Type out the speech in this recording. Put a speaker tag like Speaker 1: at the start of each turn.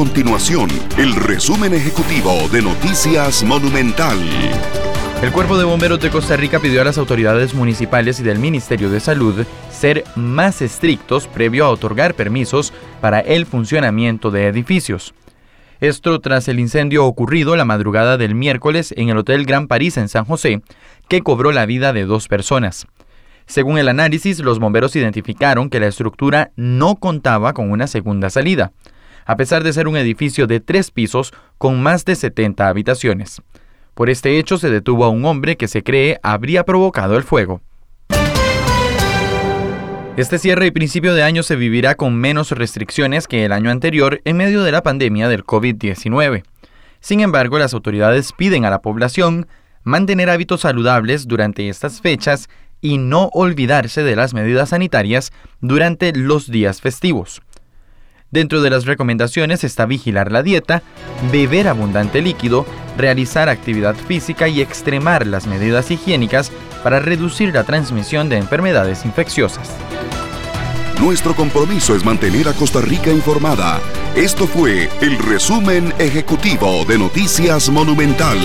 Speaker 1: continuación el resumen ejecutivo de Noticias Monumental.
Speaker 2: El Cuerpo de Bomberos de Costa Rica pidió a las autoridades municipales y del Ministerio de Salud ser más estrictos previo a otorgar permisos para el funcionamiento de edificios. Esto tras el incendio ocurrido la madrugada del miércoles en el Hotel Gran París en San José, que cobró la vida de dos personas. Según el análisis, los bomberos identificaron que la estructura no contaba con una segunda salida a pesar de ser un edificio de tres pisos con más de 70 habitaciones. Por este hecho se detuvo a un hombre que se cree habría provocado el fuego. Este cierre y principio de año se vivirá con menos restricciones que el año anterior en medio de la pandemia del COVID-19. Sin embargo, las autoridades piden a la población mantener hábitos saludables durante estas fechas y no olvidarse de las medidas sanitarias durante los días festivos. Dentro de las recomendaciones está vigilar la dieta, beber abundante líquido, realizar actividad física y extremar las medidas higiénicas para reducir la transmisión de enfermedades infecciosas.
Speaker 1: Nuestro compromiso es mantener a Costa Rica informada. Esto fue el resumen ejecutivo de Noticias Monumental.